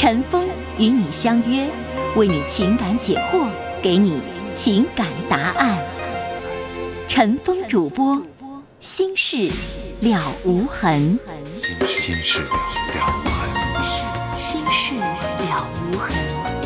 陈峰与你相约，为你情感解惑，给你情感答案。陈峰主播，心事了无痕。心心事了无痕。心事了无痕。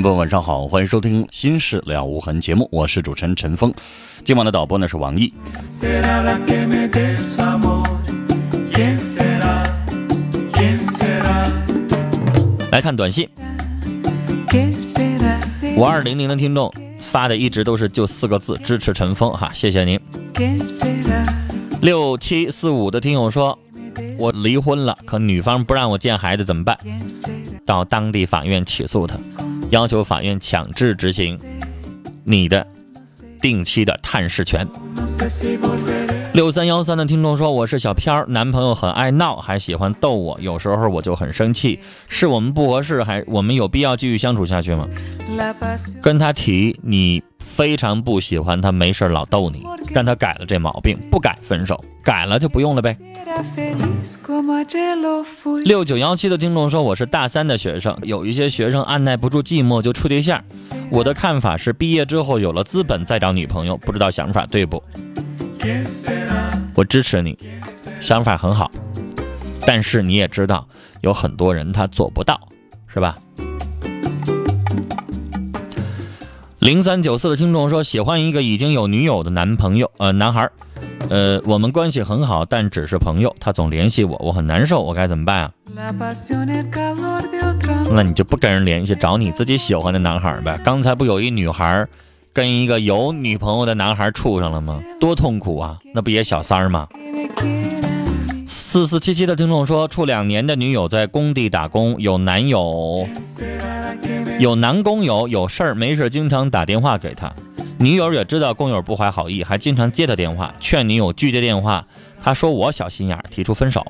众朋友，晚上好，欢迎收听《心事了无痕》节目，我是主持人陈峰。今晚的导播呢是王毅。来看短信，五二零零的听众发的一直都是就四个字：支持陈峰哈，谢谢您。六七四五的听友说，我离婚了，可女方不让我见孩子怎么办？到当地法院起诉他。要求法院强制执行你的定期的探视权。六三幺三的听众说：“我是小飘儿，男朋友很爱闹，还喜欢逗我，有时候我就很生气。是我们不合适，还我们有必要继续相处下去吗？”跟他提你非常不喜欢他，没事老逗你，让他改了这毛病，不改分手，改了就不用了呗。六九幺七的听众说：“我是大三的学生，有一些学生按耐不住寂寞就处对象。我的看法是，毕业之后有了资本再找女朋友，不知道想法对不？我支持你，想法很好，但是你也知道，有很多人他做不到，是吧？”零三九四的听众说：“喜欢一个已经有女友的男朋友，呃，男孩。”呃，我们关系很好，但只是朋友。他总联系我，我很难受，我该怎么办啊？那你就不跟人联系，找你自己喜欢的男孩呗。刚才不有一女孩跟一个有女朋友的男孩处上了吗？多痛苦啊！那不也小三儿吗？四四七七的听众说，处两年的女友在工地打工，有男友，有男工友有事儿没事经常打电话给他。女友也知道工友不怀好意，还经常接他电话，劝女友拒接电话。他说我小心眼，提出分手。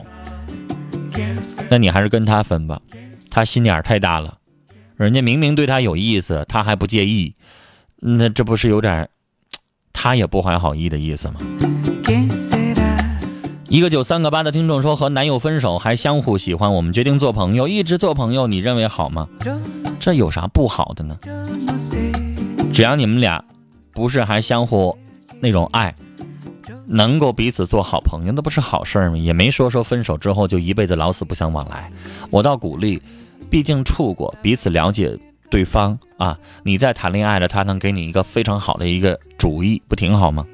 那你还是跟他分吧，他心眼太大了。人家明明对他有意思，他还不介意，那这不是有点他也不怀好意的意思吗？一个九三个八的听众说和男友分手还相互喜欢，我们决定做朋友，一直做朋友，你认为好吗？这有啥不好的呢？只要你们俩。不是还相互那种爱，能够彼此做好朋友，那不是好事吗？也没说说分手之后就一辈子老死不相往来。我倒鼓励，毕竟处过，彼此了解对方啊。你在谈恋爱了，他能给你一个非常好的一个主意，不挺好吗？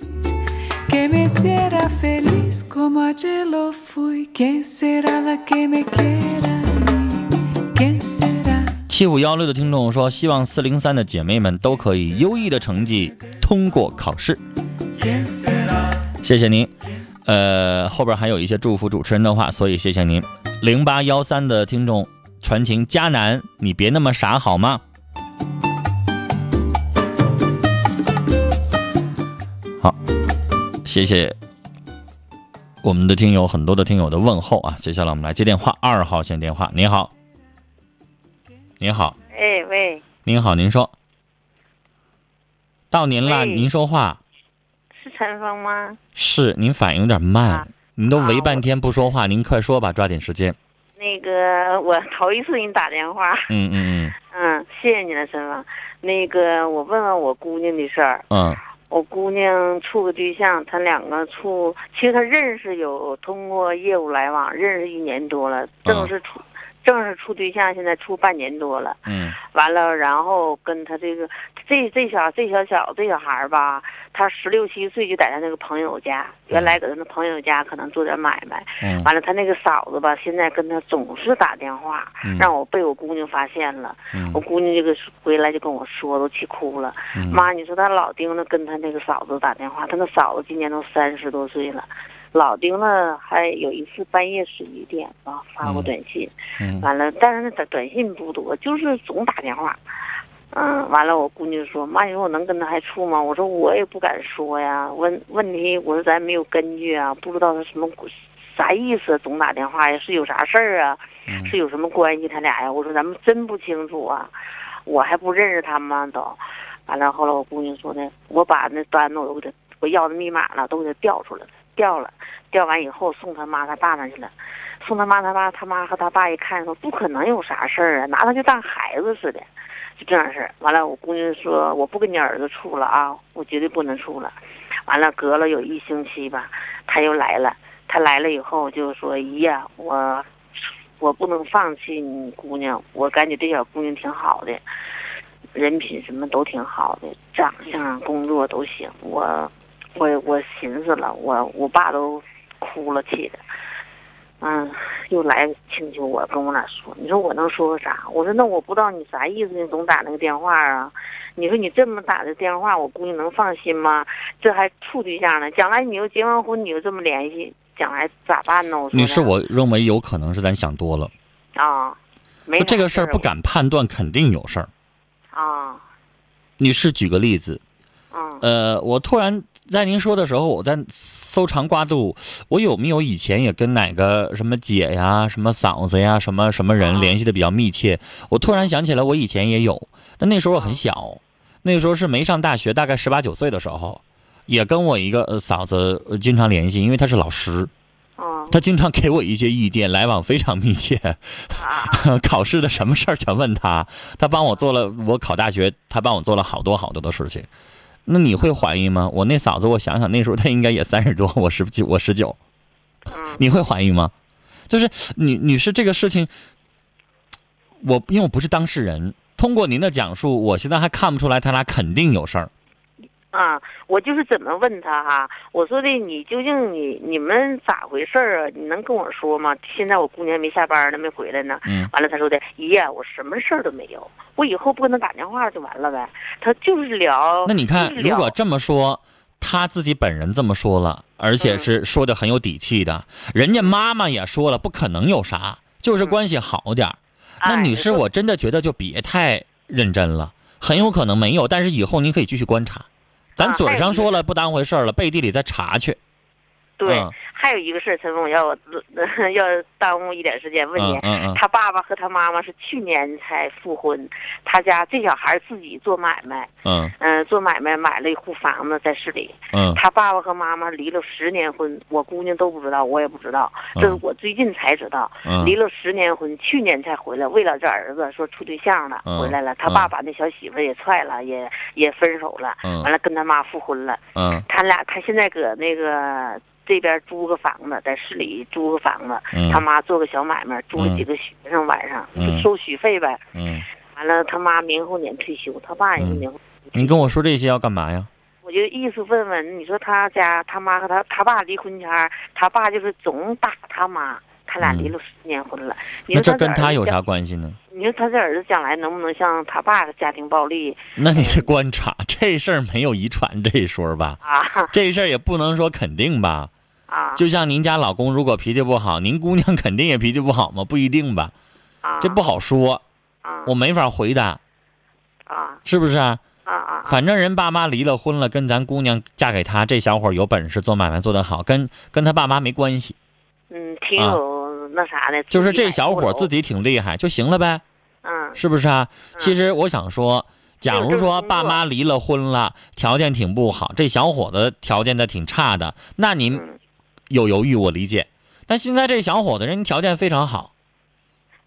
七五幺六的听众说：“希望四零三的姐妹们都可以优异的成绩通过考试。”谢谢您。呃，后边还有一些祝福主持人的话，所以谢谢您。零八幺三的听众传情迦南，你别那么傻好吗？好，谢谢我们的听友很多的听友的问候啊。接下来我们来接电话，二号线电话，你好。您好，哎喂，您好，您说，到您了，您说话，是陈峰吗？是，您反应有点慢，您都围半天不说话，您快说吧，抓紧时间。那个我头一次给你打电话，嗯嗯嗯，嗯，谢谢你了，陈峰。那个我问问我姑娘的事儿，嗯，我姑娘处个对象，他两个处，其实他认识有通过业务来往，认识一年多了，正式处。正式处对象，现在处半年多了。嗯完了，然后跟他这个这这小这小小这小孩儿吧，他十六七岁就在他那个朋友家，原来搁他那朋友家可能做点买卖。嗯完了，他那个嫂子吧，现在跟他总是打电话，嗯让我被我姑娘发现了。嗯我姑娘这个回来就跟我说，都气哭了。嗯妈，你说他老盯着跟他那个嫂子打电话，他那嫂子今年都三十多岁了，老丁呢，还有一次半夜十一点吧发过嗯短信，嗯完了，但是那短短信不多，就是总打电话。嗯，完了，我姑娘说：“妈，你说我能跟他还处吗？”我说：“我也不敢说呀。问问题，我说咱没有根据啊，不知道他什么啥意思，总打电话呀，是有啥事儿啊？嗯是有什么关系？他俩呀？”我说：“咱们真不清楚啊，我还不认识他们吗？都。”完了，后来我姑娘说呢，我把那单子我都给他，我要的密码了，都给他调出来了，掉了，掉完以后送他妈他爸那去了。送他妈他爸，他妈和他爸一看说不可能有啥事儿啊，拿他就当孩子似的，就这样事儿。完了，我姑娘说我不跟你儿子处了啊，我绝对不能处了。完了，隔了有一星期吧，他又来了。他来了以后就说：“姨呀，我我不能放弃你姑娘，我感觉这小姑娘挺好的，人品什么都挺好的，长相、工作都行。我我我寻思了，我我爸都哭了气的。”嗯，又来请求我跟我俩说，你说我能说个啥？我说那我不知道你啥意思，你总打那个电话啊？你说你这么打的电话，我姑娘能放心吗？这还处对象呢，将来你又结完婚，你又这么联系，将来咋办呢？我说女士，我认为有可能是咱想多了，啊，没这个事事儿不敢判断，肯定有事儿。啊，女士，举个例子，嗯呃，我突然在您说的时候，我在搜肠刮肚，我有没有以前也跟哪个什么姐呀、什么嫂子呀、什么什么人啊联系的比较密切？我突然想起来，我以前也有，但那时候我很小，那个时候是没上大学，大概十八九岁的时候，也跟我一个呃嫂子呃经常联系，因为她是老师，嗯她经常给我一些意见，来往非常密切。啊 考试的什么事儿全问他，他帮我做了，我考大学，他帮我做了好多好多的事情。那你会怀疑吗？我那嫂子，我想想，那时候她应该也三十多，我十九，我十九，嗯你会怀疑吗？就是女女士这个事情，我因为我不是当事人，通过您的讲述，我现在还看不出来他俩肯定有事儿。啊，我就是怎么问他哈？我说的你究竟你你们咋回事儿啊？你能跟我说吗？现在我姑娘没下班呢，没回来呢。嗯完了，他说的姨呀，我什么事儿都没有，我以后不跟他打电话就完了呗。他就是聊。那你看，如果这么说，他自己本人这么说了，而且是说的很有底气的，人家妈妈也说了，不可能有啥，就是关系好点儿。那哎女士，我真的觉得就别太认真了，很有可能没有，但是以后您可以继续观察。咱啊嘴上说了不当回事儿了，背地里再查去。对，嗯还有一个事儿，陈峰，要 要耽误一点时间问你。嗯嗯嗯他爸爸和他妈妈是去年才复婚，他家这小孩自己做买卖，嗯嗯、做买卖买了一户房子在市里。嗯他爸爸和妈妈离了十年婚，我姑娘都不知道，我也不知道，这是嗯我最近才知道。嗯离了十年婚，去年才回来，为了这儿子说处对象了，嗯回来了。他嗯爸把那小媳妇也踹了，也也分手了，嗯完了跟他妈复婚了。嗯他俩他现在搁那个这边租个房子，在市里租个房子，嗯他妈做个小买卖，租了嗯几个学生晚上、嗯就收学费呗。嗯，完了，他妈明后年退休，他爸也是嗯明后。你跟我说这些要干嘛呀？我就意思问问，你说他家他妈和他他爸离婚前，他爸就是总打他妈，他俩离了十年婚了。你说这跟他有啥？关系呢？你说他这儿子将来能不能像他爸的家庭暴力那你得观察这事儿没有遗传这一说吧？啊这事儿也不能说肯定吧？啊？就像您家老公如果脾气不好，您姑娘肯定也脾气不好吗？不一定吧？啊这不好说，啊我没法回答，啊是不是啊？啊啊！反正人爸妈离了婚了，跟咱姑娘嫁给他，这小伙有本事，做买卖做得好，跟跟他爸妈没关系，嗯，挺啊有那啥的。就是这小伙自己挺厉害就行了呗，嗯是不是啊？嗯其实我想说，假如说爸妈离了婚了，条件挺不好，这小伙子条件的挺差的，那您嗯，有犹豫我理解。但现在这小伙子人条件非常好，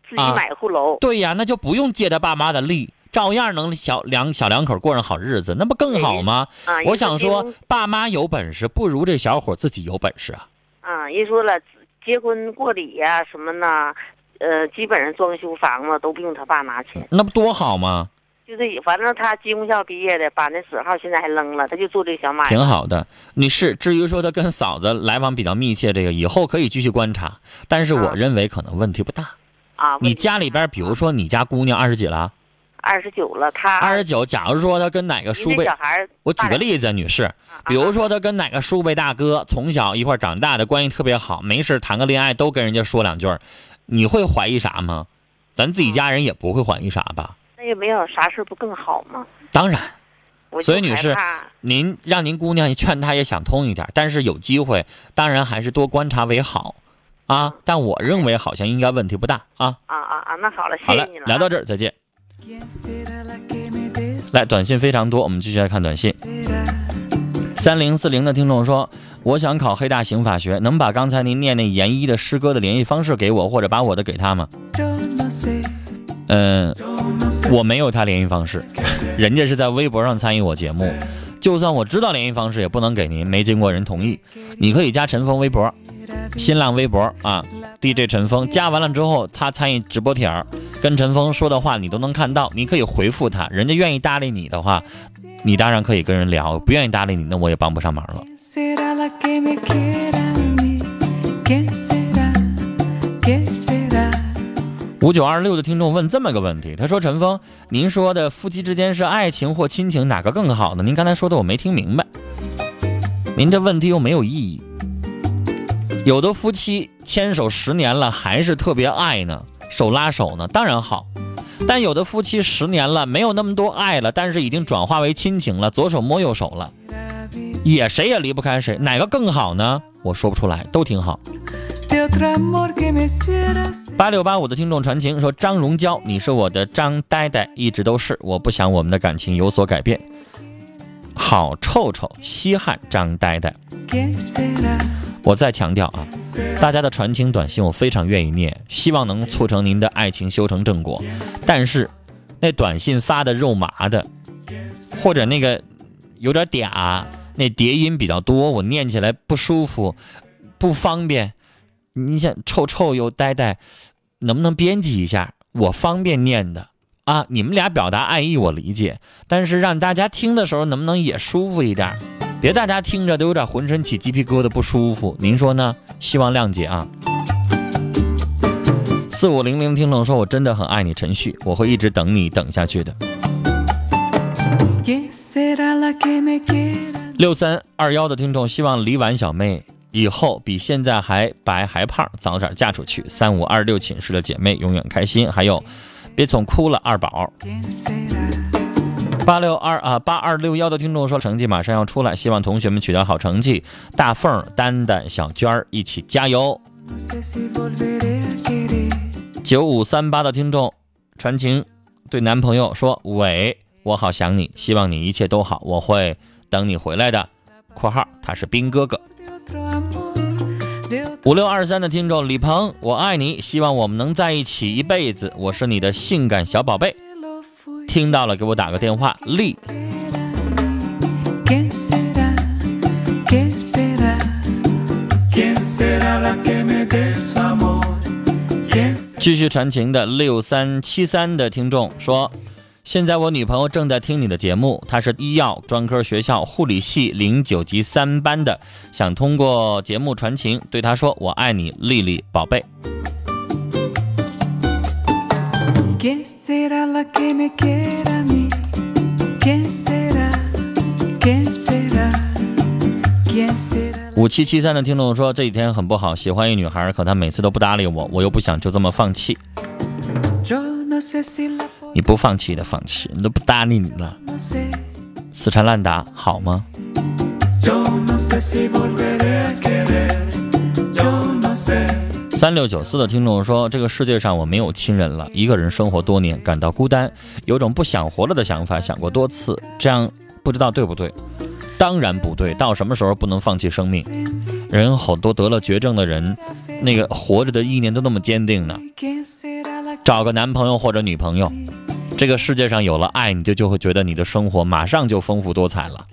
自己啊买户楼。对呀，那就不用借他爸妈的力，照样能小两小两口过上好日子，那不更好吗？啊，我想说爸妈有本事，不如这小伙自己有本事啊。啊，人说了，结婚过礼呀、什么呢，呃，基本上装修房子都不用他爸拿钱，那不多好吗？就是反正他技工校毕业的，把那死号现在还扔了，他就做这个小买卖。挺好的，女士。至于说他跟嫂子来往比较密切，这个以后可以继续观察，但是我啊认为可能问题不大。啊。你家里边，比如说你家姑娘二十几了，二十九了，他二十九，假如说她跟哪个叔辈，小孩我举个例子，女士，比如说她跟哪个叔辈大哥从小一块长大的，关系特别好，没事谈个恋爱都跟人家说两句，你会怀疑啥吗？咱自己家人也不会怀疑啥吧？那也没有啥事儿不更好吗？当然，所以女士您让您姑娘劝她也想通一点，但是有机会，当然还是多观察为好，啊。但我认为好像应该问题不大啊。啊啊啊，那好了，谢谢你了啊。，聊到这儿再见。来，短信非常多，我们继续来看短信。三零四零的听众说：“我想考黑大刑法学，能把刚才您念那研一的诗歌的联系方式给我，或者把我的给他吗？”嗯、我没有他联系方式，人家是在微博上参与我节目，就算我知道联系方式，也不能给您，没经过人同意。你可以加陈峰微博，新浪微博啊，DJ 陈峰，加完了之后，他参与直播帖，跟陈峰说的话你都能看到，你可以回复他，人家愿意搭理你的话，你当然可以跟人聊，不愿意搭理你，那我也帮不上忙了。五九二六的听众问这么个问题，他说：“陈峰，您说的夫妻之间是爱情或亲情，哪个更好呢？您刚才说的我没听明白，您这问题又没有意义。有的夫妻牵手十年了，还是特别爱呢，手拉手呢，当然好。但有的夫妻十年了，没有那么多爱了，但是已经转化为亲情了，左手摸右手了，也谁也离不开谁，哪个更好呢？我说不出来，都挺好。”八六八五的听众传情说：“张荣娇，你是我的张呆呆，一直都是，我不想我们的感情有所改变。”好臭臭，稀罕张呆呆。我再强调啊，大家的传情短信我非常愿意念，希望能促成您的爱情修成正果。但是，那短信发的肉麻的，或者那个有点嗲，那叠音比较多，我念起来不舒服，不方便。你想臭臭又呆呆，能不能编辑一下？我方便念的啊，你们俩表达爱意我理解，但是让大家听的时候能不能也舒服一点？别大家听着都有点浑身起鸡皮疙瘩不舒服，您说呢？希望谅解啊。四五零零听众说：“我真的很爱你，陈旭，我会一直等你等下去的。¿Quién será la que me quiera? ”六三二幺的听众希望李婉小妹以后比现在还白还胖，早点嫁出去。三五二六寝室的姐妹永远开心。还有，别总哭了，二宝。八六二啊八二六幺的听众说成绩马上要出来，希望同学们取得好成绩。大凤、丹丹、小娟儿一起加油。九五三八的听众传情对男朋友说：“伟，我好想你，希望你一切都好，我会等你回来的。”（括号他是兵哥哥。五六二三的听众李鹏我爱你希望我们能在一起一辈子我是你的性感小宝贝。听到了给我打个电话立继续传情的六三七三的听众说现在我女朋友正在听你的节目，她是医药专科学校护理系零九级三班的，想通过节目传情，对她说我爱你，丽丽宝贝。五七七三的听众说这几天很不好，喜欢一女孩，可她每次都不搭理我，我又不想就这么放弃。你不放弃的放弃，你都不搭理你了，死缠烂打好吗？三六九四的听众说，这个世界上我没有亲人了，一个人生活多年，感到孤单，有种不想活了的想法，想过多次，这样不知道对不对？当然不对，到什么时候不能放弃生命？人好多得了绝症的人，那个活着的意念都那么坚定呢。找个男朋友或者女朋友，这个世界上有了爱，你就就会觉得你的生活马上就丰富多彩了。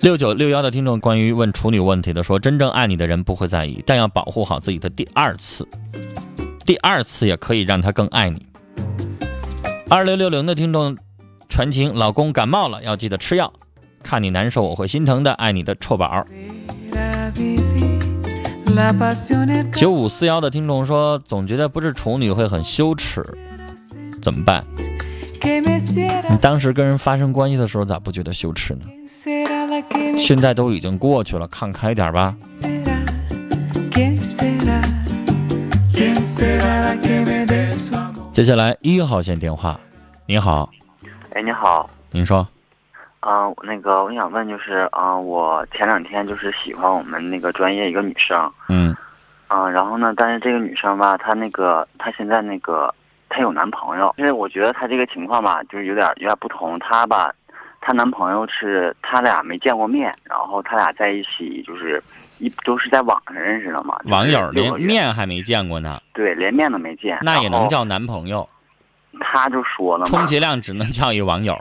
六九六幺的听众关于问处女问题的说，真正爱你的人不会在意，但要保护好自己的第二次，第二次也可以让他更爱你。二六六零的听众传情，老公感冒了要记得吃药，看你难受我会心疼的，爱你的臭宝。九五四幺的听众说，总觉得不是处女会很羞耻，怎么办？你当时跟人发生关系的时候咋不觉得羞耻呢？现在都已经过去了，看开点吧。接下来一号线电话，你好，哎，你好，您说，啊、那个我想问就是，啊、我前两天就是喜欢我们那个专业一个女生，嗯。啊、然后呢，但是这个女生吧，她那个她现在那个她有男朋友，因为我觉得她这个情况吧，就是有点有点不同，她吧，她男朋友是她俩没见过面，然后她俩在一起就是一都是在网上认识的嘛，就是网友连面还没见过呢，对连面都没见，那也能叫男朋友，她就说了嘛充，其量只能叫一网友，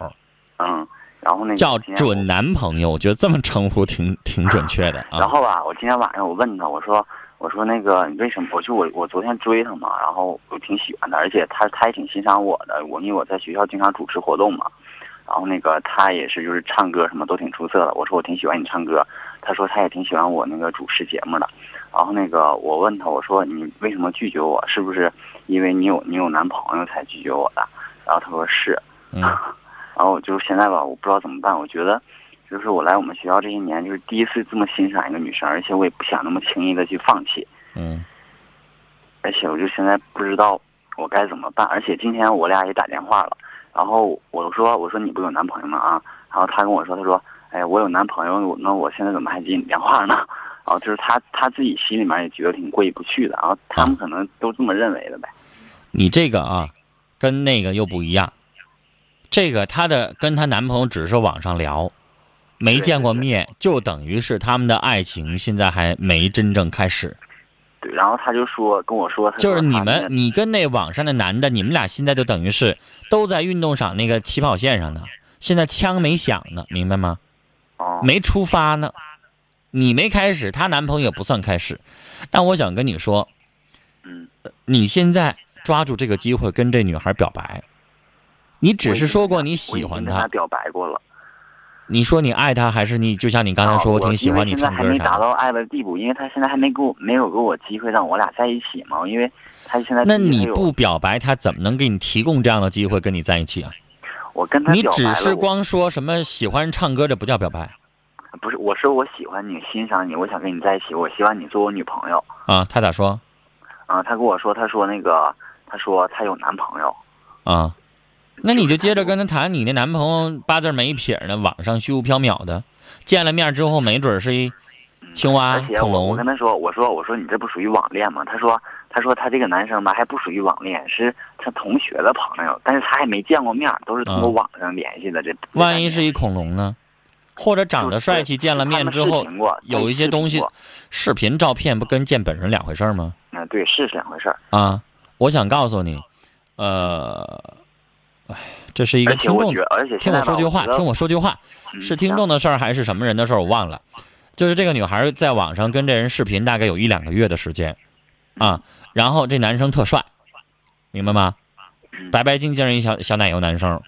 嗯，然后那个叫准男朋友，我觉得这么称呼挺挺准确的啊。然后吧，我今天晚上我问他，我说我说那个你为什么？我就我我昨天追他嘛，然后我挺喜欢他，而且他他也挺欣赏我的。我因为我在学校经常主持活动嘛，然后那个他也是就是唱歌什么都挺出色的。我说我挺喜欢你唱歌，他说他也挺喜欢我那个主持节目的。然后那个我问他，我说你为什么拒绝我？是不是因为你有你有男朋友才拒绝我的？然后他说是。嗯然后就是现在吧，我不知道怎么办。我觉得，就是我来我们学校这些年，就是第一次这么欣赏一个女生，而且我也不想那么轻易的去放弃。嗯而且我就现在不知道我该怎么办。而且今天我俩也打电话了，然后我说我说你不有男朋友吗啊？然后他跟我说他说哎我有男朋友，我那我现在怎么还接你电话呢？然后就是他他自己心里面也觉得挺过意不去的，然后他们可能都这么认为的呗。你这个啊，跟那个又不一样。这个她的跟她男朋友只是网上聊，没见过面，就等于是他们的爱情现在还没真正开始。对，然后他就说跟我说，就是你们，你跟那网上的男的，你们俩现在就等于是都在运动场那个起跑线上呢。现在枪没响呢，明白吗？哦没出发呢，你没开始，她男朋友也不算开始。但我想跟你说，嗯。你现在抓住这个机会跟这女孩表白。你只是说过你喜欢他表白过了。你说你爱他，还是你就像你刚才说，啊我挺喜欢你唱歌。还没达到爱的地步，因为他现在还没给我没有给我机会让我俩在一起嘛，因为他现在那你不表白，他怎么能给你提供这样的机会跟你在一起啊？我跟他你只是光说什么喜欢唱歌，这不叫表白不是我说我喜欢你，欣赏你，我想跟你在一起，我希望你做我女朋友。啊？他咋说啊，他跟我说，他说那个，他说他有男朋友。啊？那你就接着跟他谈，你那男朋友八字没一撇呢，网上虚无缥缈的，见了面之后没准是一青蛙恐龙我我跟他说，我说我说你这不属于网恋吗？他说他说他这个男生吧还不属于网恋，是他同学的朋友，但是他还没见过面，都是通过嗯网上联系的。这万一是一恐龙呢？或者长得帅气，见了面之后有一些东西，视频、照片不跟见本人两回事儿吗？嗯，对，是是两回事儿。啊，我想告诉你，呃，哎，这是一个听众听我说句话，听我说句话，嗯是听众的事儿还是什么人的事儿？我忘了。就是这个女孩在网上跟这人视频，大概有一两个月的时间，啊，然后这男生特帅，明白吗？嗯白白净净一小小奶油男生，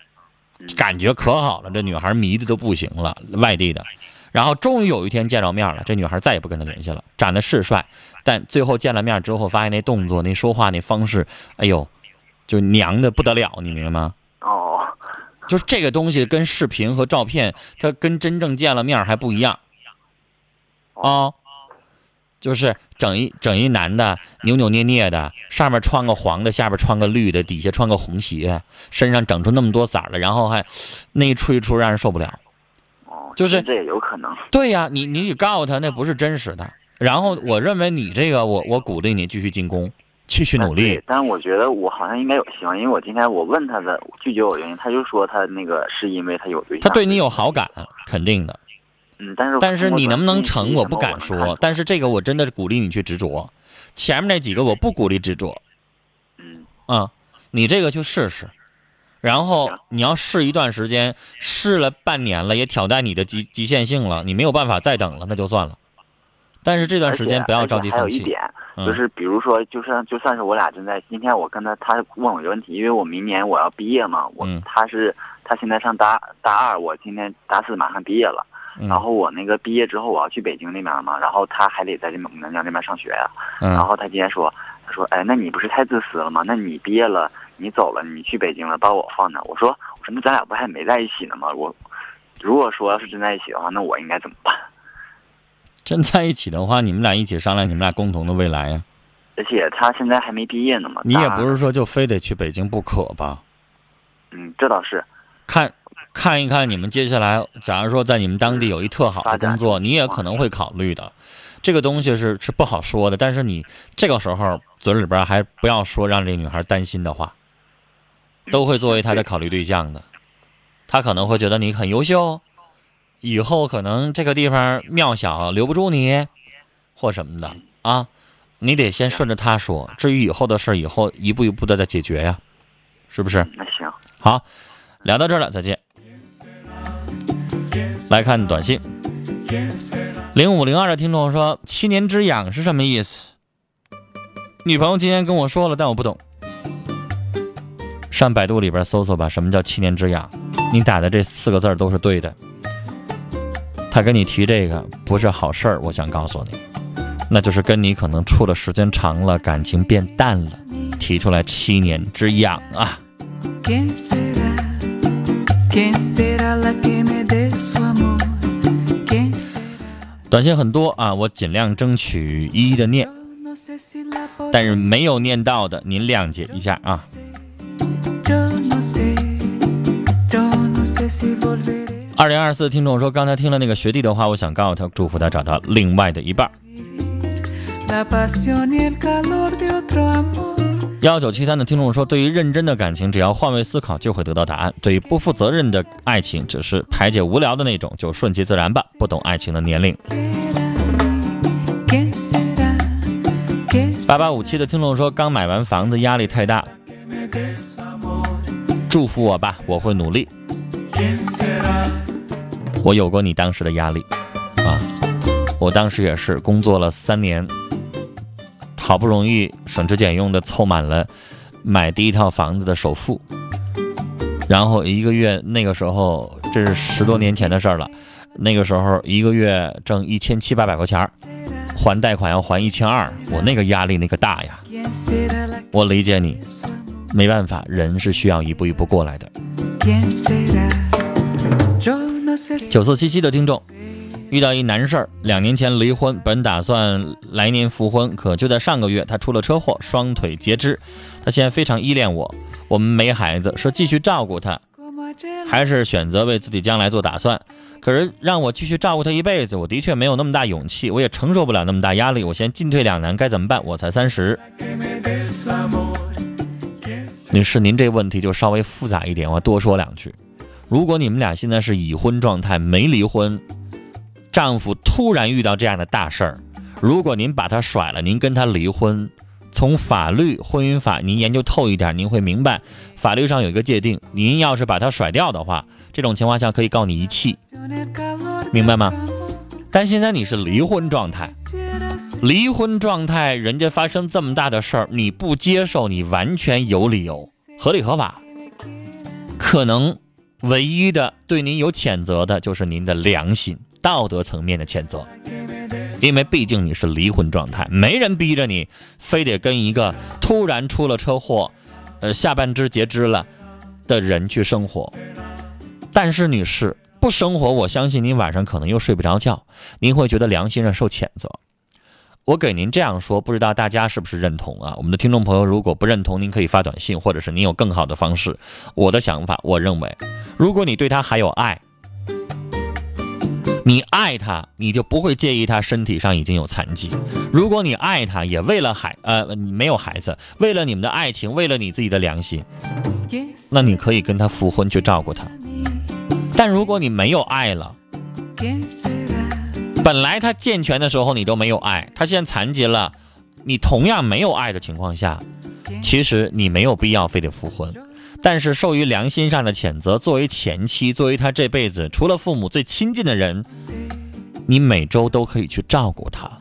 感觉可好了，这女孩迷的都不行了，外地的。然后终于有一天见着面了，这女孩再也不跟他联系了。长得是帅，但最后见了面之后，发现那动作、那说话那方式，哎呦，就娘的不得了，你明白吗？哦，就是这个东西跟视频和照片，它跟真正见了面还不一样啊、就是整一整一男的扭扭捏捏的，上面穿个黄的，下边穿个绿的，底下穿个红鞋，身上整出那么多色儿来，然后还那一出一出让人受不了。哦，就是这也有可能。对呀，你你得告诉他那不是真实的。然后我认为你这个，我我鼓励你继续进攻，继续努力对。但我觉得我好像应该有希望，因为我今天我问他的拒绝我原因，他就说他那个是因为他有对象。他对你有好感，肯定的。嗯，但是但是你能不能成，我不敢说。但是这个我真的鼓励你去执着，前面那几个我不鼓励执着。嗯，啊、你这个去试试，然后你要试一段时间，试了半年了，也挑战你的极极限性了，你没有办法再等了，那就算了。但是这段时间不要着急还有。一点，嗯就是比如说，就算就算是我俩正在今天我跟他，他问我一个问题，因为我明年我要毕业嘛，我、嗯他是他现在上大大二，我今天大四马上毕业了，嗯然后我那个毕业之后我要去北京那边嘛，然后他还得在这南京那边上学呀、然嗯后他今天说，他说，哎，那你不是太自私了吗？那你毕业了，你走了，你去北京了，把我放那，我说，我说那咱俩不还没在一起呢吗？我如果说要是真在一起的话，那我应该怎么办？真在一起的话，你们俩一起商量你们俩共同的未来呀、而且他现在还没毕业呢嘛，你也不是说就非得去北京不可吧？嗯，这倒是。看看一看你们接下来，假如说在你们当地有一特好的工作，你也可能会考虑的。这个东西是是不好说的，但是你这个时候嘴里边还不要说让这女孩担心的话，都会作为她的考虑对象的。她可能会觉得你很优秀，以后可能这个地方庙小留不住你，或什么的啊。你得先顺着他说，至于以后的事儿，以后一步一步的再解决呀，是不是？那行，好，聊到这儿了，再见。来看短信，零五零二的听众说：“七年之痒是什么意思？”女朋友今天跟我说了，但我不懂。上百度里边搜搜吧，什么叫七年之痒？你打的这四个字儿都是对的。他跟你提这个不是好事儿，我想告诉你，那就是跟你可能处的时间长了，感情变淡了，提出来七年之痒啊。短信很多啊，我尽量争取一一的念.但是没有念到的，您谅解一下啊。二零二四听众说，刚才听了那个学弟的话，我想告诉他，祝福他找到另外的一半。幺九七三的听众说，对于认真的感情，只要换位思考就会得到答案；对于不负责任的爱情，只是排解无聊的那种，就顺其自然吧。不懂爱情的年龄。八八五七的听众说，刚买完房子，压力太大，祝福我吧，我会努力。我有过你当时的压力啊，我当时也是工作了三年，好不容易省吃俭用的凑满了买第一套房子的首付，然后一个月那个时候这是十多年前的事儿了，那个时候一个月挣一千七八百块钱儿，还贷款要还一千二，我那个压力那个大呀，我理解你，没办法，人是需要一步一步过来的。九四七七的听众遇到一难事儿，两年前离婚，本打算来年复婚，可就在上个月，他出了车祸，双腿截肢。他现在非常依恋我，我们没孩子，是继续照顾他，还是选择为自己将来做打算？可是让我继续照顾他一辈子，我的确没有那么大勇气，我也承受不了那么大压力，我现在进退两难，该怎么办？我才三十，女士，您这问题就稍微复杂一点，我多说两句。如果你们俩现在是已婚状态，没离婚，丈夫突然遇到这样的大事儿，如果您把他甩了，您跟他离婚，从法律婚姻法您研究透一点，您会明白法律上有一个界定，您要是把他甩掉的话，这种情况下可以告你遗弃。明白吗但现在你是离婚状态，离婚状态，人家发生这么大的事儿，你不接受，你完全有理由，合理合法。可能唯一的对您有谴责的就是您的良心、道德层面的谴责，因为毕竟你是离婚状态，没人逼着你非得跟一个突然出了车祸，呃下半肢截肢了的人去生活。但是女士不生活，我相信您晚上可能又睡不着觉，您会觉得良心上受谴责。我给您这样说，不知道大家是不是认同啊？我们的听众朋友如果不认同，您可以发短信，或者是您有更好的方式。我的想法，我认为，如果你对他还有爱，你爱他，你就不会介意他身体上已经有残疾。如果你爱他，也为了孩呃你没有孩子，为了你们的爱情，为了你自己的良心，那你可以跟他复婚去照顾他。但如果你没有爱了，本来他健全的时候你都没有爱，他现在残疾了，你同样没有爱的情况下，其实你没有必要非得复婚。但是受于良心上的谴责，作为前妻，作为他这辈子除了父母最亲近的人，你每周都可以去照顾他，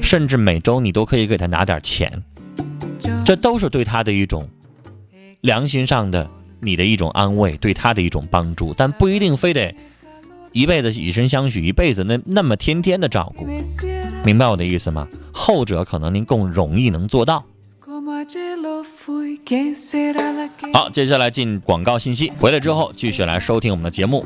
甚至每周你都可以给他拿点钱，这都是对他的一种良心上的你的一种安慰，对他的一种帮助，但不一定非得一辈子以身相许，一辈子那那么天天的照顾，明白我的意思吗？后者可能您更容易能做到。好，接下来进广告信息，回来之后继续来收听我们的节目。